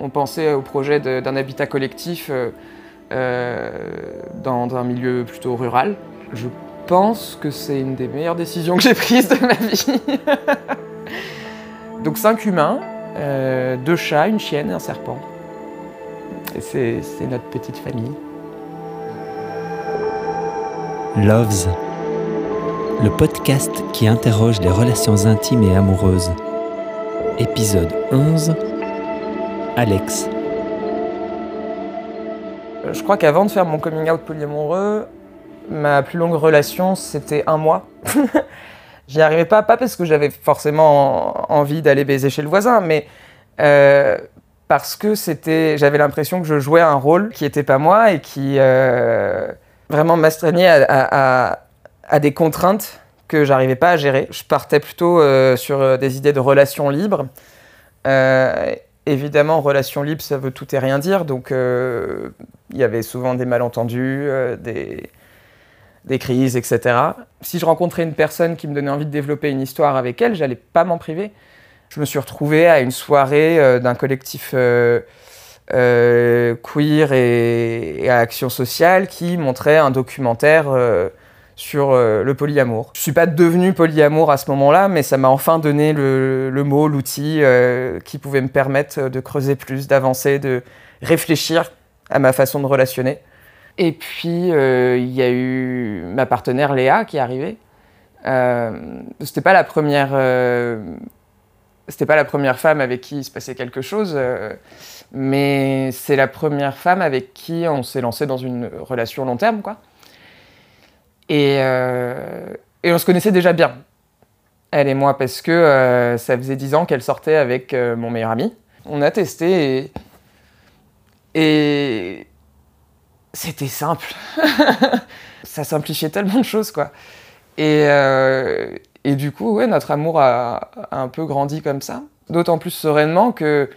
on pensait au projet d'un habitat collectif dans un milieu plutôt rural. Je pense que c'est une des meilleures décisions que j'ai prises de ma vie. Donc cinq humains, deux chats, une chienne et un serpent. Et c'est notre petite famille. Loves, le podcast qui interroge les relations intimes et amoureuses. Épisode 11 Alex. Je crois qu'avant de faire mon coming out polyamoureux, ma plus longue relation c'était un mois. J'y arrivais pas, pas parce que j'avais forcément envie d'aller baiser chez le voisin, mais euh, parce que c'était, j'avais l'impression que je jouais un rôle qui n'était pas moi et qui euh, vraiment m'astreignait à, des contraintes que j'arrivais pas à gérer. Je partais plutôt euh, sur des idées de relations libres. Euh, évidemment, relations libres, ça veut tout et rien dire, donc il y avait souvent des malentendus, des, des crises, etc. Si je rencontrais une personne qui me donnait envie de développer une histoire avec elle, j'allais pas m'en priver je me suis retrouvé à une soirée euh, d'un collectif euh, euh, queer et, à action sociale qui montrait un documentaire sur le polyamour. Je suis pas devenu polyamour à ce moment-là, mais ça m'a enfin donné le, mot, l'outil qui pouvait me permettre de creuser plus, d'avancer, de réfléchir à ma façon de relationner. Et puis il y a eu ma partenaire Léa qui est arrivée. C'était pas la première c'était pas la première femme avec qui il se passait quelque chose, euh, mais c'est la première femme avec qui on s'est lancé dans une relation long terme, quoi. Et, euh, et, on se connaissait déjà bien, elle et moi, parce que euh, ça faisait dix ans qu'elle sortait avec mon meilleur ami. On a testé et, et c'était simple. ça simplifiait tellement de choses, quoi. Et, et du coup, ouais, notre amour a, un peu grandi comme ça. D'autant plus sereinement que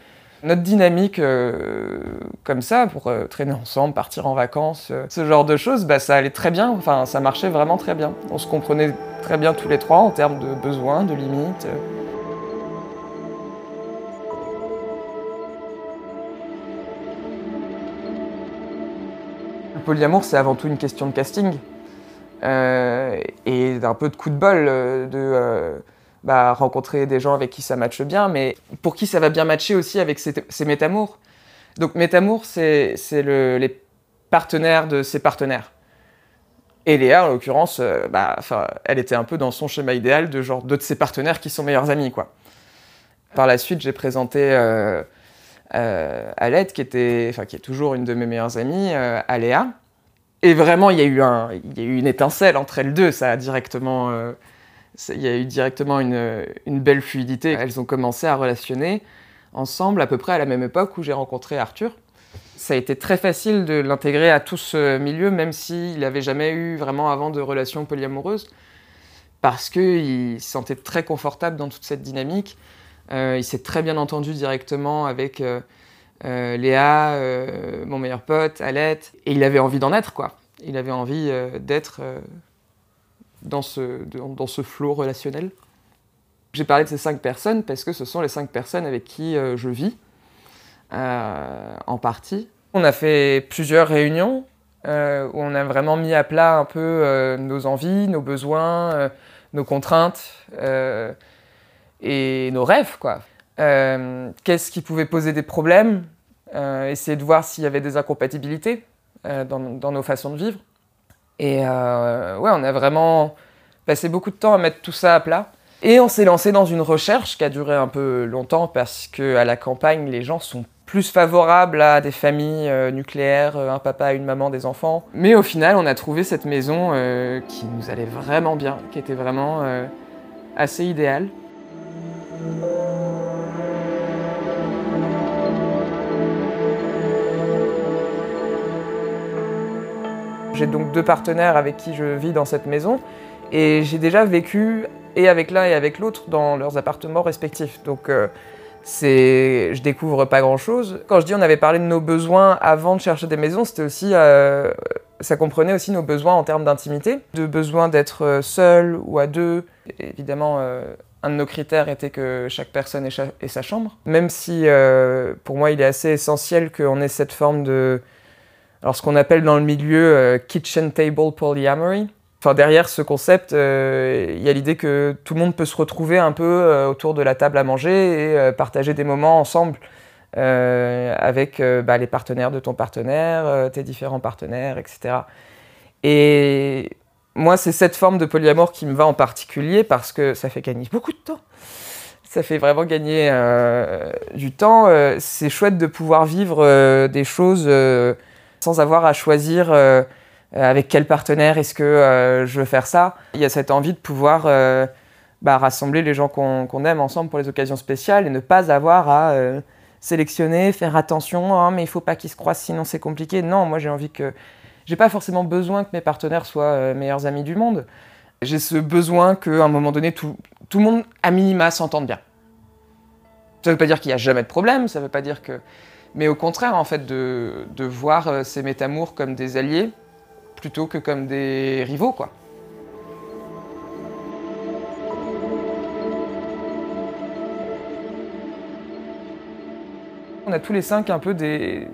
notre dynamique euh, comme ça, pour euh, traîner ensemble, partir en vacances, euh, ce genre de choses, bah, ça allait très bien. Enfin, ça marchait vraiment très bien. On se comprenait très bien tous les trois en termes de besoins, de limites. Le polyamour, c'est avant tout une question de casting. Et d'un peu de coup de bol de bah, rencontrer des gens avec qui ça matche bien, mais pour qui ça va bien matcher aussi avec ses, métamours. Donc métamours, c'est les partenaires de ses partenaires. Et Léa, en l'occurrence, bah, elle était un peu dans son schéma idéal de genre deux de ses partenaires qui sont meilleurs amis. Quoi. Par la suite, j'ai présenté euh, Alette, qui, était, qui est toujours une de mes meilleures amies, à Léa. Et vraiment, il y, a eu il y a eu une étincelle entre elles deux. Ça a directement, euh, il y a eu directement une, une, belle fluidité. Elles ont commencé à relationner ensemble à peu près à la même époque où j'ai rencontré Arthur. Ça a été très facile de l'intégrer à tout ce milieu, même s'il n'avait jamais eu vraiment avant de relation polyamoureuses, parce qu'il se sentait très confortable dans toute cette dynamique. Euh, il s'est très bien entendu directement avec... Euh, euh, Léa, mon meilleur pote, Alette, et il avait envie d'en être, quoi. Il avait envie d'être dans ce, dans ce flot relationnel. J'ai parlé de ces cinq personnes parce que ce sont les cinq personnes avec qui je vis, en partie. On a fait plusieurs réunions où on a vraiment mis à plat un peu nos envies, nos besoins, nos contraintes et nos rêves, quoi. Euh, qu'est-ce qui pouvait poser des problèmes, euh, essayer de voir s'il y avait des incompatibilités euh, dans, nos façons de vivre. Et ouais, on a vraiment passé beaucoup de temps à mettre tout ça à plat. Et on s'est lancé dans une recherche qui a duré un peu longtemps parce qu'à la campagne, les gens sont plus favorables à des familles nucléaires, un papa, une maman, des enfants. Mais au final, on a trouvé cette maison qui nous allait vraiment bien, qui était vraiment assez idéale. J'ai donc deux partenaires avec qui je vis dans cette maison et j'ai déjà vécu et avec l'un et avec l'autre dans leurs appartements respectifs. Donc euh, c'est, je découvre pas grand chose. Quand je dis on avait parlé de nos besoins avant de chercher des maisons, c'était aussi, euh, ça comprenait aussi nos besoins en termes d'intimité, de besoin d'être seul ou à deux. évidemment, un de nos critères était que chaque personne ait, sa chambre. Même si euh, pour moi il est assez essentiel qu'on ait cette forme de. Alors ce qu'on appelle dans le milieu euh, kitchen table polyamory. Enfin, derrière ce concept, euh, il y a l'idée que tout le monde peut se retrouver un peu autour de la table à manger et partager des moments ensemble avec bah, les partenaires de ton partenaire, tes différents partenaires, etc. Et moi, c'est cette forme de polyamour qui me va en particulier parce que ça fait gagner beaucoup de temps. Ça fait vraiment gagner euh, du temps. Euh, c'est chouette de pouvoir vivre euh, des choses sans avoir à choisir avec quel partenaire est-ce que je veux faire ça. Il y a cette envie de pouvoir bah, rassembler les gens qu'on aime ensemble pour les occasions spéciales et ne pas avoir à sélectionner, faire attention, oh, mais il faut pas qu'ils se croisent sinon c'est compliqué. Non, moi j'ai envie que j'ai pas forcément besoin que mes partenaires soient euh, meilleurs amis du monde. J'ai ce besoin qu'à un moment donné, tout, tout le monde, à minima, s'entende bien. Ça veut pas dire qu'il n'y a jamais de problème, ça veut pas dire que. Mais au contraire, en fait, de, de voir euh, ces métamours comme des alliés plutôt que comme des rivaux, quoi. On a tous les cinq un peu des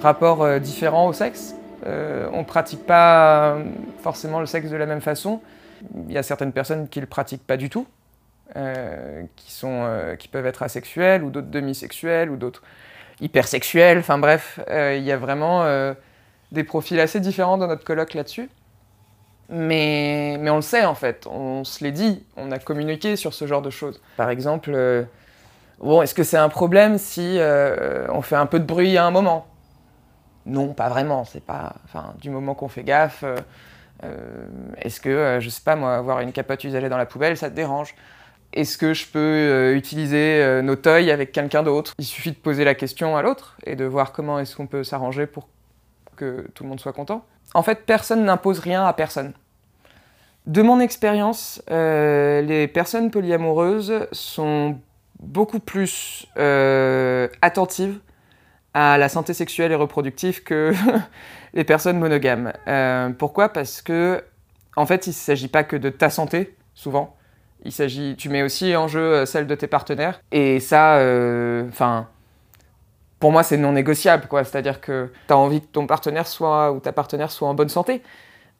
rapports euh, différents au sexe. Euh, on ne pratique pas forcément le sexe de la même façon. Il y a certaines personnes qui ne le pratiquent pas du tout, qui, sont, qui peuvent être asexuelles, ou d'autres demi-sexuelles, ou d'autres hypersexuelles. Enfin bref, il y a vraiment des profils assez différents dans notre colloque là-dessus. Mais, mais on le sait en fait, on se l'est dit, on a communiqué sur ce genre de choses. Par exemple, bon, est-ce que c'est un problème si on fait un peu de bruit à un moment? Non, pas vraiment. C'est pas, enfin, du moment qu'on fait gaffe. Euh, euh, est-ce que, euh, je sais pas moi, avoir une capote usagée dans la poubelle, ça te dérange? Est-ce que je peux utiliser nos toys avec quelqu'un d'autre? Il suffit de poser la question à l'autre et de voir comment est-ce qu'on peut s'arranger pour que tout le monde soit content. En fait, personne n'impose rien à personne. De mon expérience, les personnes polyamoureuses sont beaucoup plus attentives à la santé sexuelle et reproductive que les personnes monogames. Euh, pourquoi? Parce que, en fait, il ne s'agit pas que de ta santé, souvent. Il s'agit, tu mets aussi en jeu euh, celle de tes partenaires. Et ça, euh, enfin, pour moi, c'est non négociable, quoi. C'est-à-dire que tu as envie que ton partenaire soit, ou ta partenaire soit en bonne santé.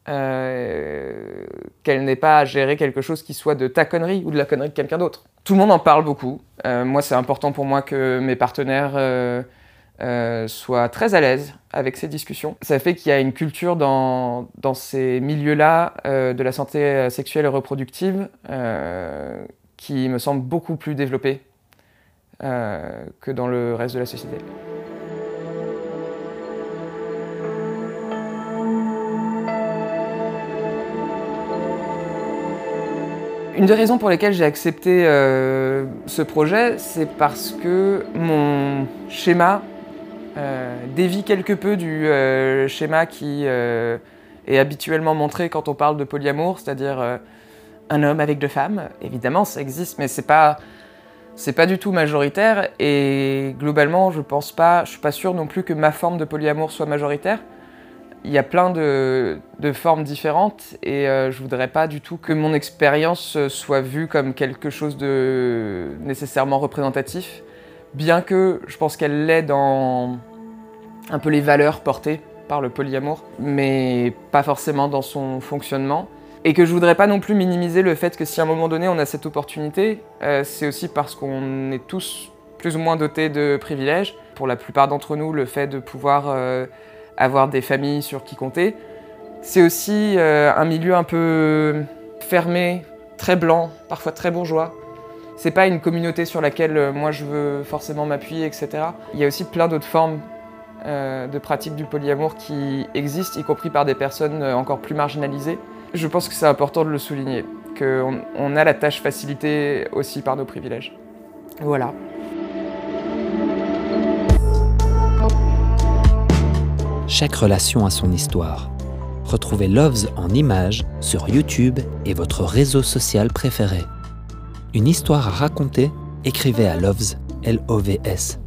qu'elle n'ait pas à gérer quelque chose qui soit de ta connerie ou de la connerie de quelqu'un d'autre. Tout le monde en parle beaucoup. moi, c'est important pour moi que mes partenaires euh, soit très à l'aise avec ces discussions. Ça fait qu'il y a une culture dans, ces milieux-là euh, de la santé euh, sexuelle et reproductive qui me semble beaucoup plus développée que dans le reste de la société. Une des raisons pour lesquelles j'ai accepté ce projet, c'est parce que mon schéma euh, dévie quelque peu du euh, schéma qui euh, est habituellement montré quand on parle de polyamour, c'est-à-dire un homme avec deux femmes. Évidemment, ça existe, mais c'est pas c'est pas du tout majoritaire et globalement, je pense pas, je suis pas sûr non plus que ma forme de polyamour soit majoritaire. Il y a plein de, de formes différentes et je voudrais pas du tout que mon expérience soit vue comme quelque chose de nécessairement représentatif bien que je pense qu'elle l'est dans un peu les valeurs portées par le polyamour, mais pas forcément dans son fonctionnement. Et que je voudrais pas non plus minimiser le fait que si à un moment donné on a cette opportunité, euh, c'est aussi parce qu'on est tous plus ou moins dotés de privilèges. Pour la plupart d'entre nous, le fait de pouvoir euh, avoir des familles sur qui compter, c'est aussi euh, un milieu un peu fermé, très blanc, parfois très bourgeois, c'est pas une communauté sur laquelle euh, moi je veux forcément m'appuyer, etc. Il y a aussi plein d'autres formes euh, de pratiques du polyamour qui existent, y compris par des personnes euh, encore plus marginalisées. Je pense que c'est important de le souligner, qu'on on a la tâche facilitée aussi par nos privilèges. Voilà. Chaque relation a son histoire. Retrouvez Loves en images sur YouTube et votre réseau social préféré une histoire à raconter, écrivez à Loves, L-O-V-S,